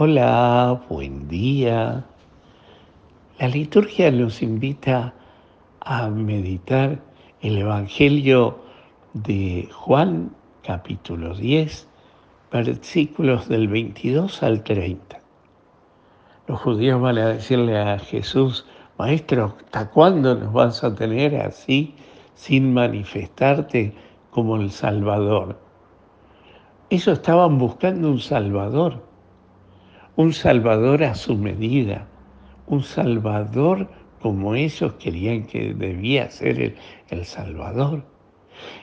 Hola, buen día. La liturgia nos invita a meditar el Evangelio de Juan, capítulo 10, versículos del 22 al 30. Los judíos van a decirle a Jesús, Maestro, ¿hasta cuándo nos vas a tener así sin manifestarte como el Salvador? Ellos estaban buscando un Salvador, un Salvador a su medida, un Salvador como ellos querían que debía ser el, el Salvador.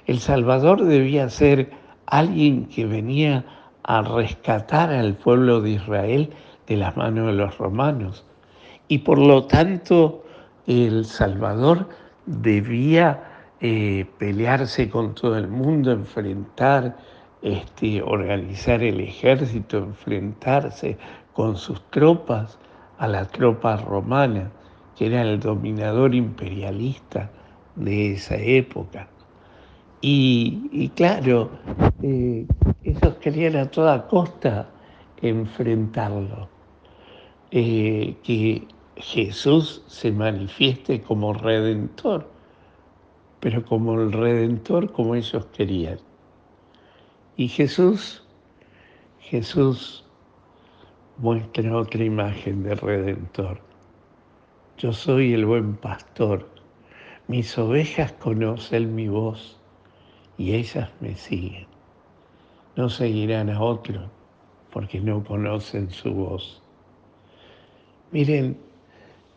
El Salvador debía ser alguien que venía a rescatar al pueblo de Israel de las manos de los romanos. Y por lo tanto, el Salvador debía eh, pelearse con todo el mundo, enfrentar este, organizar el ejército, enfrentarse con sus tropas a la tropa romana, que era el dominador imperialista de esa época. Y, claro, eh, ellos querían a toda costa enfrentarlo, eh, que Jesús se manifieste como redentor, pero como el redentor como ellos querían. Y Jesús, Jesús muestra otra imagen de redentor. Yo soy el buen pastor. Mis ovejas conocen mi voz y ellas me siguen. No seguirán a otro porque no conocen su voz. Miren,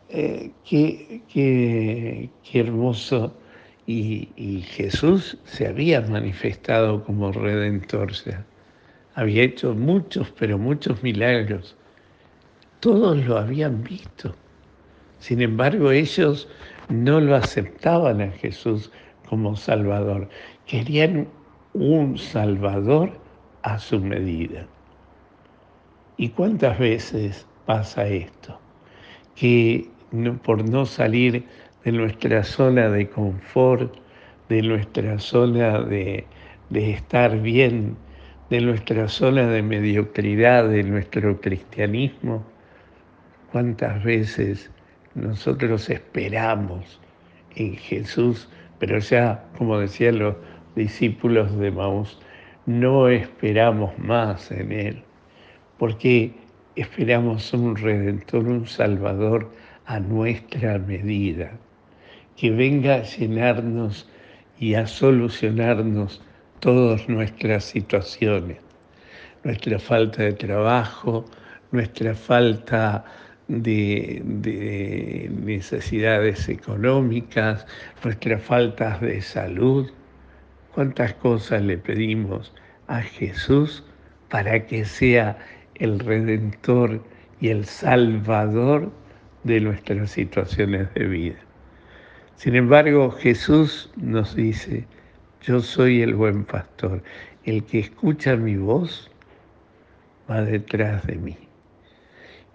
eh, qué, qué, qué hermoso y, Jesús se había manifestado como redentor, sea, había hecho muchos, pero muchos milagros. Todos lo habían visto. Sin embargo, ellos no lo aceptaban a Jesús como Salvador. Querían un Salvador a su medida. ¿Y cuántas veces pasa esto? Que por no salir de nuestra zona de confort, de nuestra zona de, estar bien, de nuestra zona de mediocridad, de nuestro cristianismo. ¿Cuántas veces nosotros esperamos en Jesús, pero ya, como decían los discípulos de Maús, no esperamos más en Él, porque esperamos un redentor, un salvador a nuestra medida que venga a llenarnos y a solucionarnos todas nuestras situaciones, nuestra falta de trabajo, nuestra falta de, necesidades económicas, nuestras faltas de salud. ¿Cuántas cosas le pedimos a Jesús para que sea el redentor y el salvador de nuestras situaciones de vida? Sin embargo, Jesús nos dice, yo soy el buen pastor, el que escucha mi voz va detrás de mí.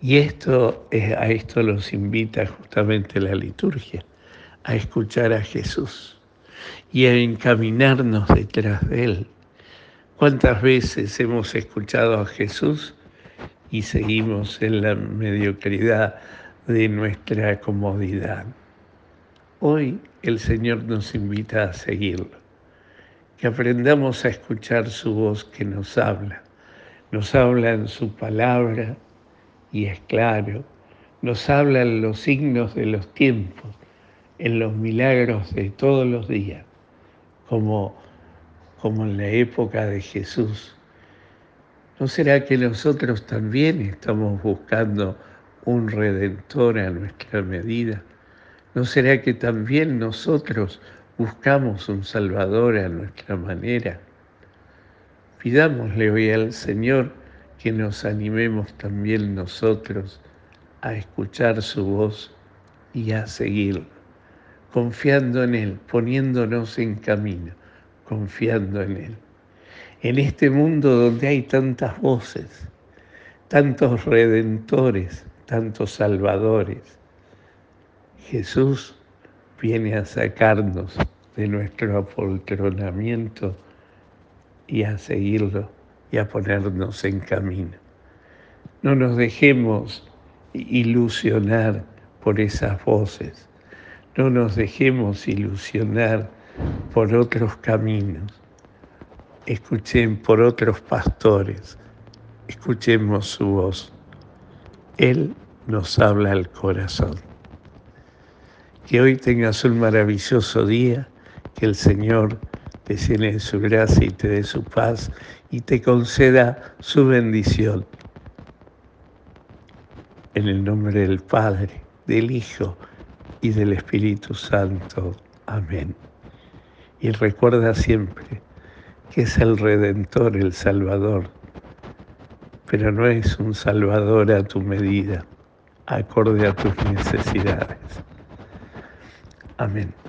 Y esto, a esto los invita justamente la liturgia, a escuchar a Jesús y a encaminarnos detrás de Él. ¿Cuántas veces hemos escuchado a Jesús y seguimos en la mediocridad de nuestra comodidad? Hoy el Señor nos invita a seguirlo, que aprendamos a escuchar su voz que nos habla. Nos habla en su palabra y es claro, nos habla en los signos de los tiempos, en los milagros de todos los días, como, como en la época de Jesús. ¿No será que nosotros también estamos buscando un redentor a nuestra medida? ¿No será que también nosotros buscamos un Salvador a nuestra manera? Pidámosle hoy al Señor que nos animemos también nosotros a escuchar su voz y a seguirlo, confiando en Él, poniéndonos en camino, confiando en Él. En este mundo donde hay tantas voces, tantos redentores, tantos salvadores, Jesús viene a sacarnos de nuestro apoltronamiento y a seguirlo y a ponernos en camino. No nos dejemos ilusionar por esas voces. No nos dejemos ilusionar por otros caminos. Escuchen por otros pastores. Escuchemos su voz. Él nos habla al corazón. Que hoy tengas un maravilloso día, que el Señor te llene de su gracia y te dé su paz y te conceda su bendición. En el nombre del Padre, del Hijo y del Espíritu Santo. Amén. Y recuerda siempre que es el Redentor, el Salvador, pero no es un Salvador a tu medida, acorde a tus necesidades. Amén.